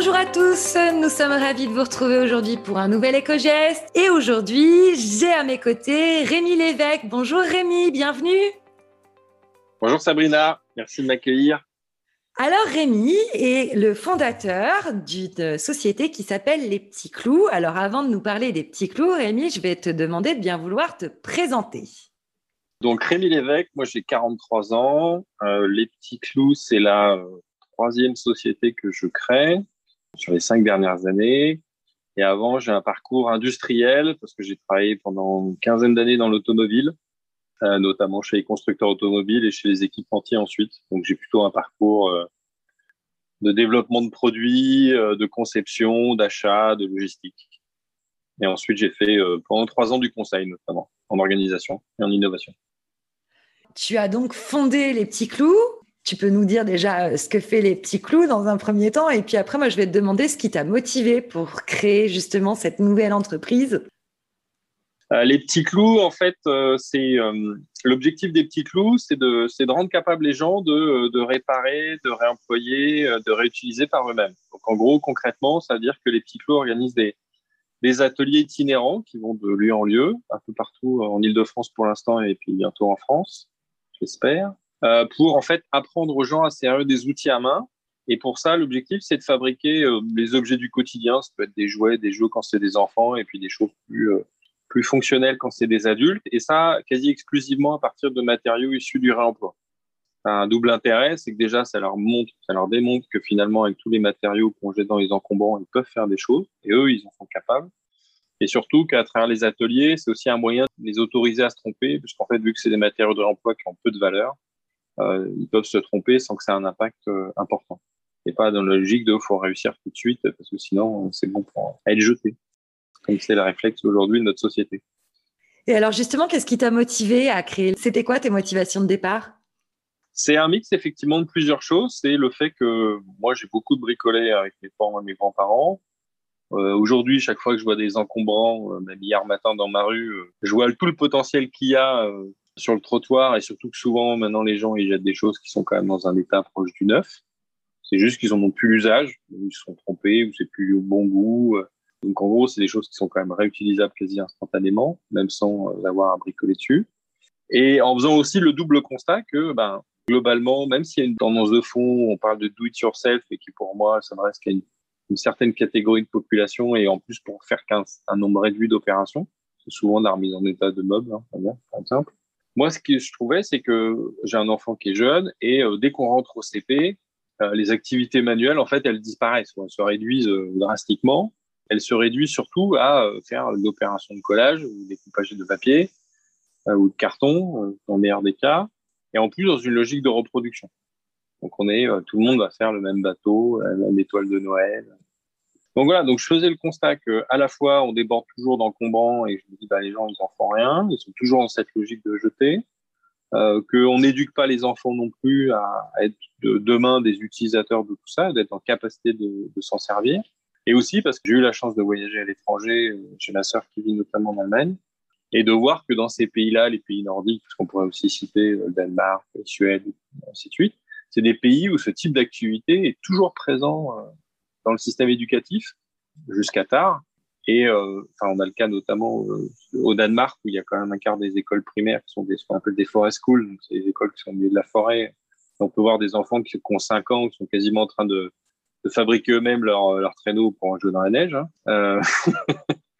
Bonjour à tous, nous sommes ravis de vous retrouver aujourd'hui pour un nouvel éco-geste. Et aujourd'hui, j'ai à mes côtés Rémi Lévesque. Bonjour Rémi, bienvenue. Bonjour Sabrina, merci de m'accueillir. Alors Rémi est le fondateur d'une société qui s'appelle Les Petits Clous. Alors avant de nous parler des Petits Clous, Rémi, je vais te demander de bien vouloir te présenter. Donc Rémi Lévesque, moi j'ai 43 ans. Euh, les Petits Clous, c'est la euh, troisième société que je crée sur les cinq dernières années. Et avant, j'ai un parcours industriel parce que j'ai travaillé pendant une quinzaine d'années dans l'automobile, euh, notamment chez les constructeurs automobiles et chez les équipementiers ensuite. Donc j'ai plutôt un parcours de développement de produits, de conception, d'achat, de logistique. Et ensuite, j'ai fait pendant trois ans du conseil, notamment en organisation et en innovation. Tu as donc fondé les petits clous. Tu peux nous dire déjà euh, ce que fait les petits clous dans un premier temps, et puis après, moi, je vais te demander ce qui t'a motivé pour créer justement cette nouvelle entreprise. Euh, les petits clous, en fait, euh, c'est l'objectif des petits clous, c'est de, rendre capable les gens de, de réparer, de réemployer, de réutiliser par eux-mêmes. Donc, en gros, concrètement, ça veut dire que les petits clous organisent des, des ateliers itinérants qui vont de lieu en lieu, un peu partout en Ile-de-France pour l'instant et puis bientôt en France j'espère, euh, pour en fait apprendre aux gens à servir des outils à main. Et pour ça, l'objectif, c'est de fabriquer euh, les objets du quotidien. Ça peut être des jouets, des jeux quand c'est des enfants, et puis des choses plus euh, plus fonctionnelles quand c'est des adultes. Et ça, quasi exclusivement à partir de matériaux issus du réemploi. Un double intérêt, c'est que déjà, ça leur montre, ça leur démontre que finalement, avec tous les matériaux qu'on jette dans les encombrants, ils peuvent faire des choses. Et eux, ils en sont capables. Et surtout qu'à travers les ateliers, c'est aussi un moyen de les autoriser à se tromper, puisqu'en fait, vu que c'est des matériaux de réemploi qui ont peu de valeur, ils peuvent se tromper sans que ça ait un impact euh, important. Et pas dans la logique de faut réussir tout de suite, parce que sinon, c'est bon pour être jeté. Comme c'est le réflexe aujourd'hui de notre société. Et alors justement, qu'est-ce qui t'a motivé à créer? C'était quoi tes motivations de départ? C'est un mix effectivement de plusieurs choses. C'est le fait que moi j'ai beaucoup de bricolé avec mes parents et mes grands-parents. Euh, Aujourd'hui, chaque fois que je vois des encombrants, euh, même hier matin dans ma rue, euh, je vois tout le potentiel qu'il y a euh, sur le trottoir et surtout que souvent maintenant les gens ils jettent des choses qui sont quand même dans un état proche du neuf. C'est juste qu'ils en ont plus l'usage, ils se sont trompés ou c'est plus au bon goût. Donc en gros, c'est des choses qui sont quand même réutilisables quasi instantanément, même sans avoir à bricoler dessus. Et en faisant aussi le double constat que ben, globalement, même s'il y a une tendance de fond, on parle de do it yourself et qui pour moi s'adresse qu'à une certaine catégorie de population et en plus pour faire qu'un un nombre réduit d'opérations. C'est souvent la remise en état de meubles, hein, par exemple. Moi, ce que je trouvais, c'est que j'ai un enfant qui est jeune et euh, dès qu'on rentre au CP, euh, les activités manuelles, en fait, elles disparaissent elles se réduisent euh, drastiquement. Elles se réduisent surtout à faire l'opération de collage ou découpage de papier ou de carton, dans le meilleur des cas, et en plus dans une logique de reproduction. Donc on est, tout le monde va faire le même bateau, la même étoile de Noël, donc voilà, donc je faisais le constat que à la fois on déborde toujours d'encombrants et je me dis bah les gens ils en font rien, ils sont toujours dans cette logique de jeter, euh, qu'on n'éduque pas les enfants non plus à, être de, demain des utilisateurs de tout ça, d'être en capacité de, de s'en servir, et aussi parce que j'ai eu la chance de voyager à l'étranger euh, chez ma sœur qui vit notamment en Allemagne. Et de voir que dans ces pays-là, les pays nordiques, qu'on pourrait aussi citer le euh, Danemark, Suède, ainsi de suite, c'est des pays où ce type d'activité est toujours présent euh, dans le système éducatif jusqu'à tard. Et euh, enfin, on a le cas notamment euh, au Danemark où il y a quand même un quart des écoles primaires qui sont des, ce qu'on appelle des forest schools, donc c'est des écoles qui sont au milieu de la forêt. On peut voir des enfants qui, ont 5 ans, qui sont quasiment en train de, de fabriquer eux-mêmes leur, leur traîneau pour jouer dans la neige. Hein. Euh,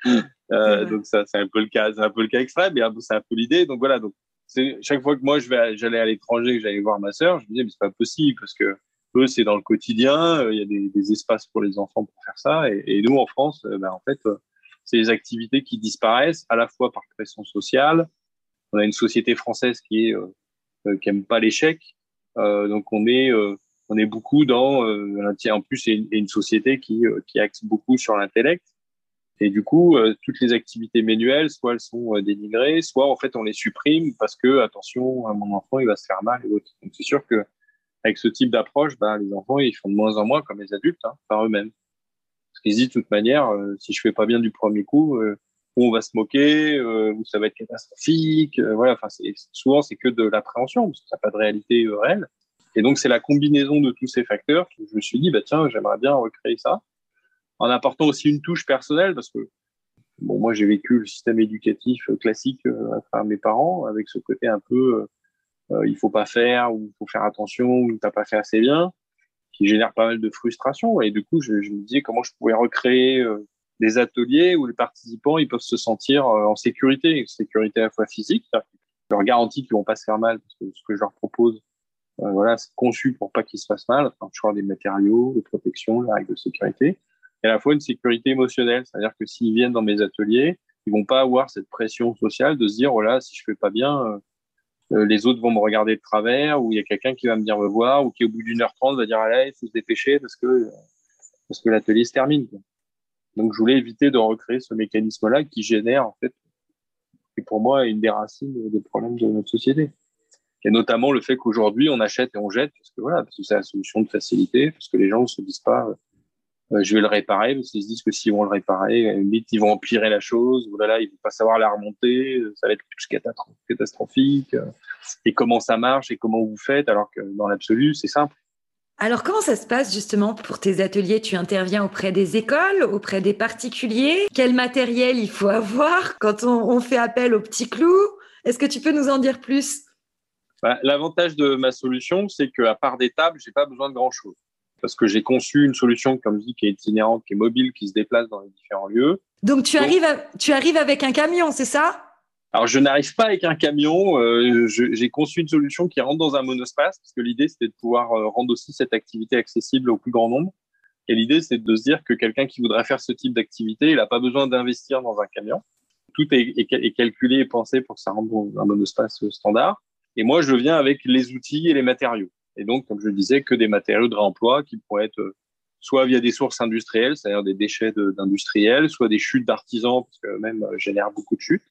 euh, donc ça, c'est un peu le cas, c'est un peu le cas extrême, mais c'est un peu l'idée. Donc voilà, donc c'est chaque fois que moi je vais, j'allais à l'étranger, que j'allais voir ma sœur, je me disais mais c'est pas possible parce que eux, c'est dans le quotidien. Euh, il y a des, des, espaces pour les enfants pour faire ça. Et, nous, en France, euh, ben, en fait, euh, c'est des activités qui disparaissent à la fois par pression sociale. On a une société française qui est qui aime pas l'échec. Donc on est on est beaucoup dans en plus c'est une, une, société qui qui axe beaucoup sur l'intellect. Et du coup, toutes les activités manuelles, soit elles sont dénigrées, soit en fait on les supprime parce que attention, mon enfant il va se faire mal et autres. Donc c'est sûr que avec ce type d'approche, bah, les enfants, ils font de moins en moins comme les adultes, hein, par eux-mêmes. Parce qu'ils disent de toute manière, euh, si je fais pas bien du premier coup, euh, on va se moquer, euh, ou ça va être catastrophique. Voilà, enfin, souvent c'est que de l'appréhension, parce que ça n'a pas de réalité réelle. Et donc c'est la combinaison de tous ces facteurs que je me suis dit, bah tiens, j'aimerais bien recréer ça. en apportant aussi une touche personnelle parce que moi j'ai vécu le système éducatif classique à travers mes parents avec ce côté un peu euh, euh, il faut pas faire ou il faut faire attention ou t'as pas fait assez bien qui génère pas mal de frustration. Et du coup je, je me disais comment je pouvais recréer euh, des ateliers où les participants ils peuvent se sentir en sécurité, sécurité à la fois physique, je leur garantis qu'ils vont pas se faire mal parce que ce que je leur propose euh, voilà, c'est conçu pour pas qu'ils se fassent mal, enfin, choix des matériaux, de protection, les règles de sécurité, et à la fois une sécurité émotionnelle, c'est-à-dire que s'ils viennent dans mes ateliers, ils vont pas avoir cette pression sociale de se dire, voilà, oh si je fais pas bien, euh, euh, les autres vont me regarder de travers, ou il y a quelqu'un qui va me dire me voir, ou qui au bout d'une heure trente va dire, allez, il faut se dépêcher parce que, parce que l'atelier se termine. Donc, je voulais éviter de recréer ce mécanisme-là qui génère, en fait, et pour moi, une des racines des problèmes de notre société et notamment le fait qu'aujourd'hui on achète et on jette parce que voilà parce que c'est la solution de facilité parce que les gens ne se disent pas euh, je vais le réparer parce qu'ils se disent que s'ils vont le réparer limite ils vont empirer la chose. Ou là là ils vont pas savoir la remonter. Ça va être plus catastrophique. Et comment ça marche et comment vous faites alors que dans l'absolu c'est simple. Alors, comment ça se passe justement pour tes ateliers? Tu interviens auprès des écoles, auprès des particuliers? Quel matériel il faut avoir quand on, on fait appel aux petits clous? Est-ce que tu peux nous en dire plus? Bah, l'avantage de ma solution, c'est qu'à part des tables, j'ai pas besoin de grand chose. Parce que j'ai conçu une solution, comme je dis, qui est itinérante, qui est mobile, qui se déplace dans les différents lieux. Donc, tu, arrives, tu arrives avec un camion, c'est ça? Alors, je n'arrive pas avec un camion. Euh, j'ai conçu une solution qui rentre dans un monospace, parce que l'idée, c'était de pouvoir euh, rendre aussi cette activité accessible au plus grand nombre. Et l'idée, c'est de se dire que quelqu'un qui voudrait faire ce type d'activité, il n'a pas besoin d'investir dans un camion. Tout est, est, est, calculé et pensé pour que ça rentre dans un monospace standard. Et moi, je viens avec les outils et les matériaux. Et donc, comme je le disais, que des matériaux de réemploi qui pourraient être euh, soit via des sources industrielles, c'est-à-dire des déchets d'industriels, soit des chutes d'artisans, parce que même euh, génère beaucoup de chutes,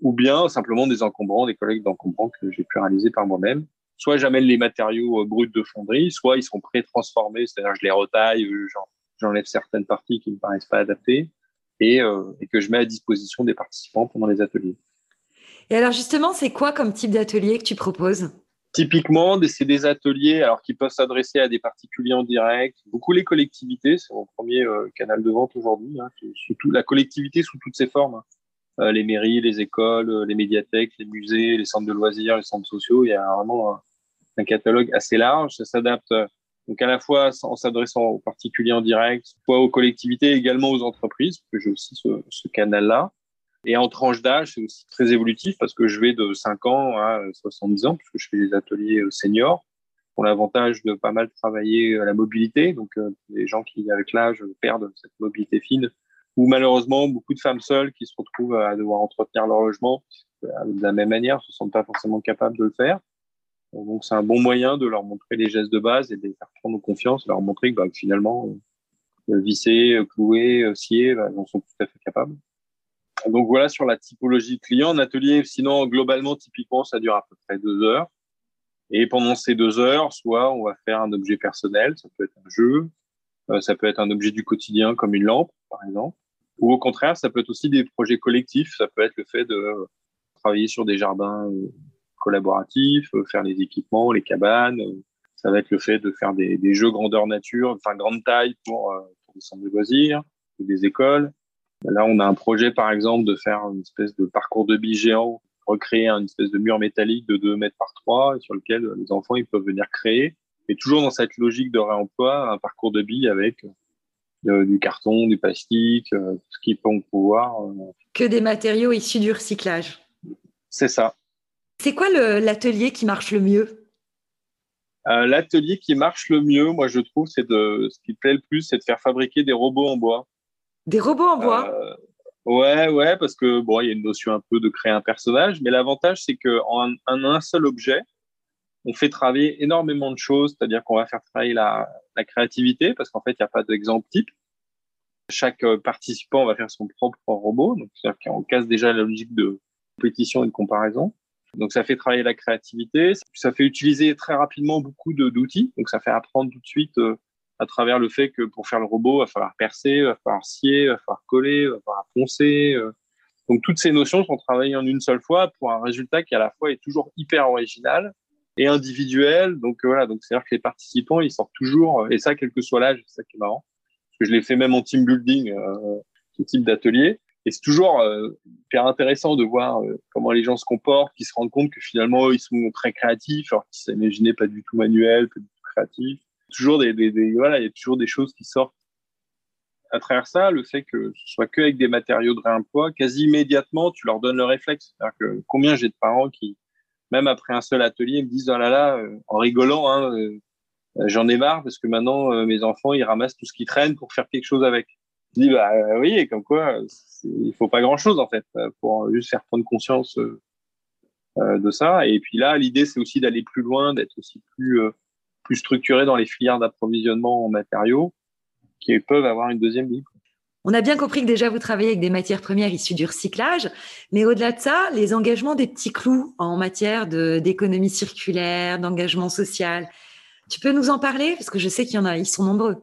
ou bien simplement des encombrants, des collègues d'encombrants que j'ai pu réaliser par moi-même. Soit j'amène les matériaux euh, bruts de fonderie, soit ils sont pré-transformés, c'est-à-dire je les retaille, j'enlève certaines parties qui ne me paraissent pas adaptées, et que je mets à disposition des participants pendant les ateliers. Et alors justement, c'est quoi comme type d'atelier que tu proposes? Typiquement, c'est des ateliers alors qui peuvent s'adresser à des particuliers en direct, beaucoup les collectivités, c'est mon premier euh, canal de vente aujourd'hui, hein, la collectivité sous toutes ses formes, hein. euh, les mairies, les écoles, euh, les médiathèques, les musées, les centres de loisirs, les centres sociaux, il y a vraiment un, catalogue assez large, ça s'adapte donc à la fois en s'adressant aux particuliers en direct, soit aux collectivités, également aux entreprises, parce j'ai aussi ce, ce canal-là. Et en tranche d'âge, c'est aussi très évolutif parce que je vais de 5 ans à 70 ans, puisque je fais des ateliers euh, seniors, pour l'avantage de pas mal travailler la mobilité. Donc, euh, les gens qui, avec l'âge, perdent cette mobilité fine, ou malheureusement, beaucoup de femmes seules qui se retrouvent à devoir entretenir leur logement de la même manière, ne se sentent pas forcément capables de le faire. Donc, c'est un bon moyen de leur montrer les gestes de base et de les faire prendre confiance, leur montrer que, bah, finalement, euh, visser, clouer, scier, bah, ils en sont tout à fait capables. Donc voilà sur la typologie client. Un atelier, sinon globalement, typiquement, ça dure à peu près deux heures. Et pendant ces deux heures, soit on va faire un objet personnel, ça peut être un jeu, euh, ça peut être un objet du quotidien comme une lampe, par exemple. Ou au contraire, ça peut être aussi des projets collectifs. Ça peut être le fait de travailler sur des jardins euh, collaboratifs, euh, faire les équipements, les cabanes. Ça va être le fait de faire des, des jeux grandeur nature, enfin grande taille pour, pour des centres de loisirs, ou des écoles. Là, on a un projet, par exemple, de faire une espèce de parcours de billes géant, recréer une espèce de mur métallique de 2 mètres par 3 sur lequel les enfants ils peuvent venir créer. Et toujours dans cette logique de réemploi, un parcours de billes avec euh, du carton, du plastique, euh, tout ce qu'ils peuvent pouvoir. Euh. Que des matériaux issus du recyclage. C'est ça. C'est quoi l'atelier qui marche le mieux? L'atelier qui marche le mieux, moi je trouve, c'est de ce qui plaît le plus, c'est de faire fabriquer des robots en bois. Des robots en bois euh, Ouais, ouais, parce que bon, il y a une notion un peu de créer un personnage, mais l'avantage, c'est qu'en un, un, seul objet, on fait travailler énormément de choses, c'est-à-dire qu'on va faire travailler la, créativité, parce qu'en fait, il n'y a pas d'exemple type. Chaque euh, participant va faire son propre robot, c'est-à-dire qu'on casse déjà la logique de compétition et de comparaison. Donc ça fait travailler la créativité, ça fait utiliser très rapidement beaucoup d'outils, donc ça fait apprendre tout de suite euh, à travers le fait que pour faire le robot, il va falloir percer, il va falloir scier, il va falloir coller, il va falloir poncer. Euh. Donc toutes ces notions sont travaillées en une seule fois pour un résultat qui à la fois est toujours hyper original et individuel. Donc euh, voilà, donc c'est-à-dire que les participants, ils sortent toujours, et ça quel que soit l'âge, c'est ça qui est marrant, parce que je l'ai fait même en team building, ce type d'atelier. Et c'est toujours hyper intéressant de voir comment les gens se comportent, qu'ils se rendent compte que finalement, ils sont très créatifs, alors qu'ils s'imaginaient pas du tout manuel, pas du tout créatif. Toujours des, voilà, il y a toujours des choses qui sortent à travers ça, le fait que ce soit que avec des matériaux de réemploi, quasi immédiatement, tu leur donnes le réflexe. Combien j'ai de parents qui, même après un seul atelier, me disent oh là là, euh, en rigolant, hein, euh, j'en ai marre parce que maintenant euh, mes enfants ils ramassent tout ce qui traîne pour faire quelque chose avec. Je dis bah oui, comme quoi, il faut pas grand-chose en fait pour juste faire prendre conscience de ça. Et puis là, l'idée c'est aussi d'aller plus loin, d'être aussi plus plus structuré dans les filières d'approvisionnement en matériaux qui peuvent avoir une deuxième vie. On a bien compris que déjà vous travaillez avec des matières premières issues du recyclage, mais au-delà de ça, les engagements des petits clous en matière d'économie circulaire, d'engagement social, tu peux nous en parler? Parce que je sais qu'il y en a, ils sont nombreux.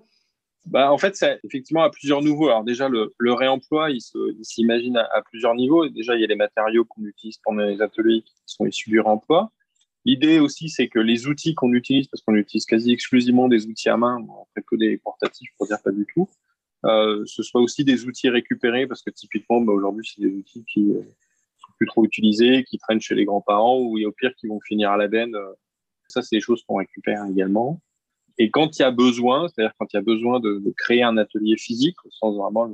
Bah, en fait, c'est effectivement à plusieurs niveaux. Alors déjà, le, réemploi, il s'imagine à, à, plusieurs niveaux. Déjà, il y a les matériaux qu'on utilise pendant les ateliers qui sont issus du réemploi. L'idée aussi, c'est que les outils qu'on utilise, parce qu'on utilise quasi exclusivement des outils à main, très peu des portatifs pour dire pas du tout, euh, ce soit aussi des outils récupérés, parce que typiquement, bah, aujourd'hui, c'est des outils qui euh, sont plus trop utilisés, qui traînent chez les grands-parents, ou au pire, qui vont finir à la benne. Euh. Ça, c'est des choses qu'on récupère également. Et quand il y a besoin, c'est-à-dire quand il y a besoin de, de, créer un atelier physique, au sens vraiment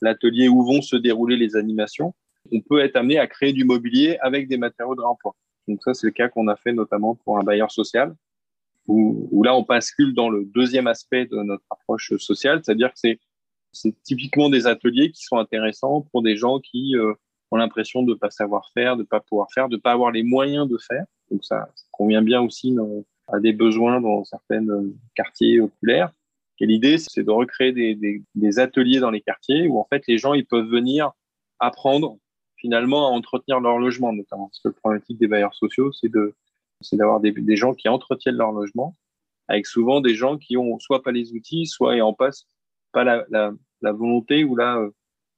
l'atelier où vont se dérouler les animations, on peut être amené à créer du mobilier avec des matériaux de réemploi. Donc ça, c'est le cas qu'on a fait notamment pour un bailleur social, où, là, on bascule dans le deuxième aspect de notre approche sociale, c'est-à-dire que c'est, typiquement des ateliers qui sont intéressants pour des gens qui euh, ont l'impression de ne pas savoir faire, de ne pas pouvoir faire, de ne pas avoir les moyens de faire. Donc ça, convient bien aussi à des besoins dans certains quartiers populaires. Et l'idée, c'est de recréer des, des, des ateliers dans les quartiers où en fait les gens ils peuvent venir apprendre finalement à entretenir leur logement, notamment. Parce que le problématique des bailleurs sociaux, c'est de, c'est d'avoir des, gens qui entretiennent leur logement, avec souvent des gens qui ont soit pas les outils, soit et en passe pas la, la, la volonté ou la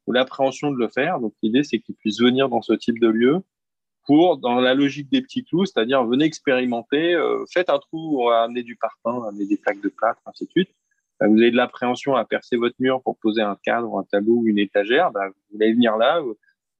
ou l'appréhension de le faire. Donc l'idée, c'est qu'ils puissent venir dans ce type de lieu pour, dans la logique des petits clous, c'est-à-dire venez expérimenter, euh, faites un trou, on va amener du parpaing, amener des plaques de plâtre, ainsi de suite. Bah, vous avez de l'appréhension à percer votre mur pour poser un cadre, un tableau ou une étagère, bah, vous allez venir là,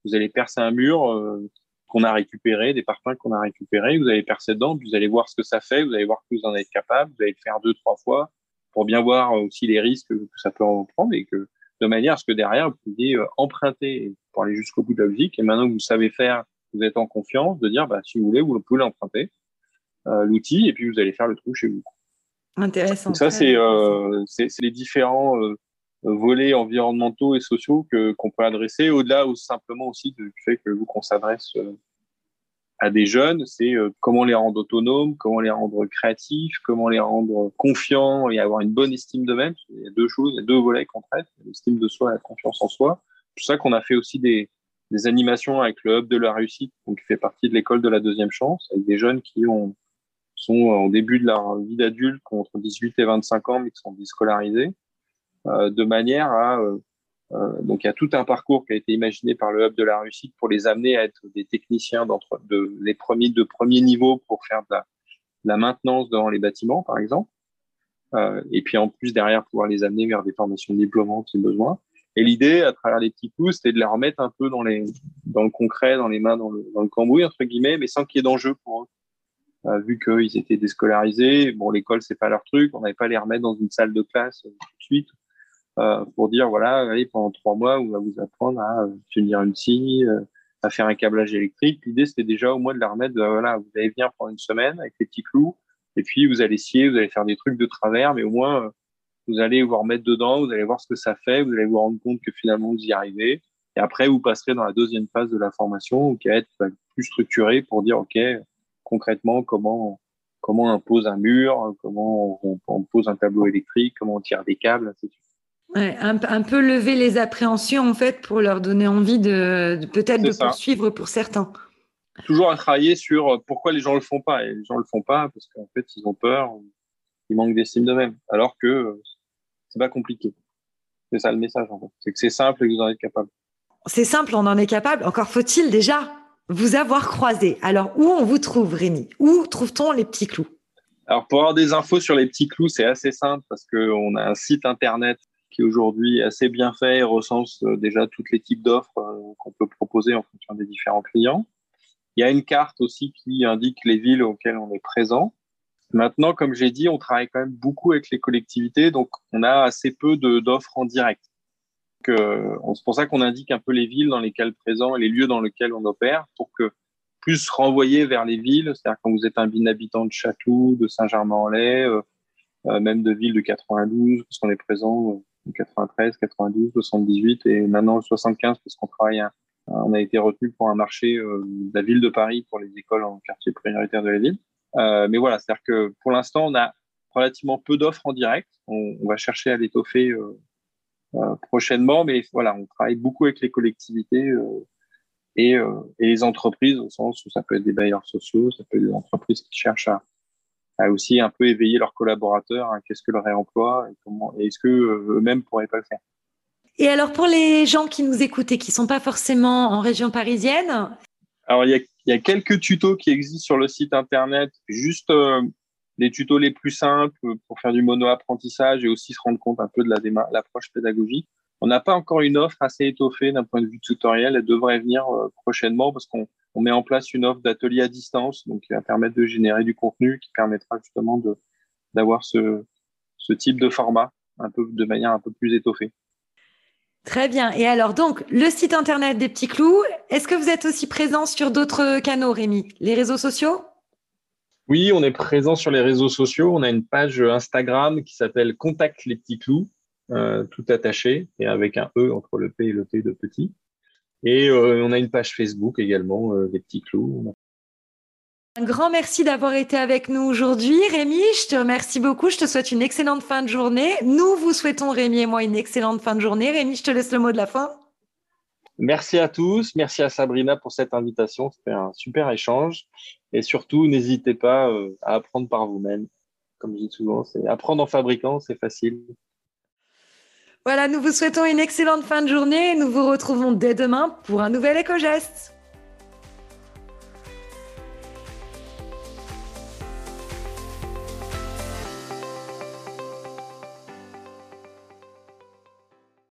vous allez percer un mur euh, qu'on a récupéré, des parpaings qu'on a récupérés, vous allez percer dedans, vous allez voir ce que ça fait, vous allez voir que vous en êtes capable, vous allez le faire deux, trois fois pour bien voir aussi les risques que ça peut en prendre et que de manière à ce que derrière, vous puissiez euh, emprunter pour aller jusqu'au bout de la logique. Et maintenant que vous savez faire, vous êtes en confiance de dire, bah, si vous voulez, vous pouvez l'emprunter, euh, l'outil, et puis vous allez faire le trou chez vous. Intéressant. Donc ça, c'est euh, les différents euh, volets environnementaux et sociaux que qu'on peut adresser au-delà ou simplement aussi du fait que vous qu'on s'adresse euh, à des jeunes, c'est euh, comment les rendre autonomes, comment les rendre créatifs, comment les rendre confiants et avoir une bonne estime d'eux-mêmes. Il y a deux choses, il y a deux volets qu'on traite, l'estime de soi et la confiance en soi. C'est pour ça qu'on a fait aussi des, des animations avec le hub de la réussite, donc qui fait partie de l'école de la deuxième chance, avec des jeunes qui ont sont au début de leur vie d'adulte, entre 18 et 25 ans, mais qui sont déscolarisés. Euh, de manière à euh, euh, donc il y a tout un parcours qui a été imaginé par le hub de la réussite pour les amener à être des techniciens d'entre de les premiers de premier niveau pour faire de la, la maintenance dans les bâtiments par exemple. Euh, et puis en plus derrière pouvoir les amener vers des formations diplômantes si besoin. Et l'idée à travers les petits coups c'était de les remettre un peu dans les dans le concret dans les mains dans le, dans le cambouis entre guillemets mais sans qu'il y ait d'enjeu pour eux. Euh, vu qu'ils étaient déscolarisés bon l'école c'est pas leur truc on n'avait pas les remettre dans une salle de classe tout de suite euh, pour dire voilà, allez, pendant trois mois, on va vous apprendre à tenir une scie, euh, à faire un câblage électrique. L'idée, c'était déjà au moins de la remettre, de, voilà, vous allez venir pendant une semaine avec les petits clous, et puis vous allez scier, vous allez faire des trucs de travers, mais au moins, euh, vous allez vous remettre dedans, vous allez voir ce que ça fait, vous allez vous rendre compte que finalement, vous y arrivez. Et après, vous passerez dans la deuxième phase de la formation, qui va être bah, plus structurée pour dire, OK, concrètement, comment, comment on pose un mur, comment on, on pose un tableau électrique, comment on tire des câbles, etc. Ouais, un, un, peu lever les appréhensions en fait pour leur donner envie de, de peut-être de ça. poursuivre pour certains. Toujours à travailler sur euh, pourquoi les gens le font pas et les gens le font pas parce qu'en fait ils ont peur, ils manquent d'estime d'eux-mêmes alors que euh, c'est pas compliqué. C'est ça le message en fait, c'est que c'est simple et que vous en êtes capable. C'est simple, on en est capable. Encore faut-il déjà vous avoir croisé. Alors où on vous trouve Rémi? Où trouve-t-on les petits clous? Alors, pour avoir des infos sur les petits clous, c'est assez simple parce qu'on a un site internet qui aujourd'hui assez bien fait et recense déjà tous les types d'offres qu'on peut proposer en fonction des différents clients. Il y a une carte aussi qui indique les villes auxquelles on est présent. Maintenant, comme j'ai dit, on travaille quand même beaucoup avec les collectivités, donc on a assez peu d'offres en direct. Euh, c'est pour ça qu'on indique un peu les villes dans lesquelles présent et les lieux dans lesquels on opère pour que plus renvoyer vers les villes, c'est-à-dire quand vous êtes un habitant de Château, de Saint-Germain-en-Laye, euh, euh, même de villes de 92, parce qu'on est présent en 93, 92, 78 et maintenant le 75 parce qu'on travaille, on a été retenu pour un marché de la ville de Paris pour les écoles en quartier prioritaire de la ville. mais voilà, c'est-à-dire que pour l'instant, on a relativement peu d'offres en direct. On, va chercher à l'étoffer euh, prochainement. Mais voilà, on travaille beaucoup avec les collectivités euh, euh, et, les entreprises au sens où ça peut être des bailleurs sociaux, ça peut être des entreprises qui cherchent à, à aussi un peu éveiller leurs collaborateurs. Qu'est-ce que le réemploi et comment et est-ce que eux-mêmes pourraient pas le faire. Et alors pour les gens qui nous écoutent et qui sont pas forcément en région parisienne, alors il y a, y a, quelques tutos qui existent sur le site internet, juste les tutos les plus simples pour faire du mono-apprentissage et aussi se rendre compte un peu de la l'approche pédagogique. On n'a pas encore une offre assez étoffée d'un point de vue tutoriel. Elle devrait venir euh, prochainement parce qu'on on met en place une offre d'atelier à distance, donc qui va permettre de générer du contenu, qui permettra justement de d'avoir ce, ce type de format un peu de manière un peu plus étoffée. Très bien. Et alors donc le site internet des petits clous. Est-ce que vous êtes aussi présent sur d'autres canaux, Rémi? Les réseaux sociaux? Oui, on est présent sur les réseaux sociaux. On a une page Instagram qui s'appelle Contact les petits clous, euh, tout attaché et avec un E entre le P et le T de petit. Et euh, on a une page Facebook également, euh, les petits clous. Un grand merci d'avoir été avec nous aujourd'hui. Rémi, je te remercie beaucoup. Je te souhaite une excellente fin de journée. Nous vous souhaitons, Rémi et moi, une excellente fin de journée. Rémi, je te laisse le mot de la fin. Merci à tous. Merci à Sabrina pour cette invitation. C'était un super échange. Et surtout, n'hésitez pas euh, à apprendre par vous-même. Comme je dis souvent, c'est apprendre en fabriquant, c'est facile. Voilà, nous vous souhaitons une excellente fin de journée. Nous vous retrouvons dès demain pour un nouvel éco-geste.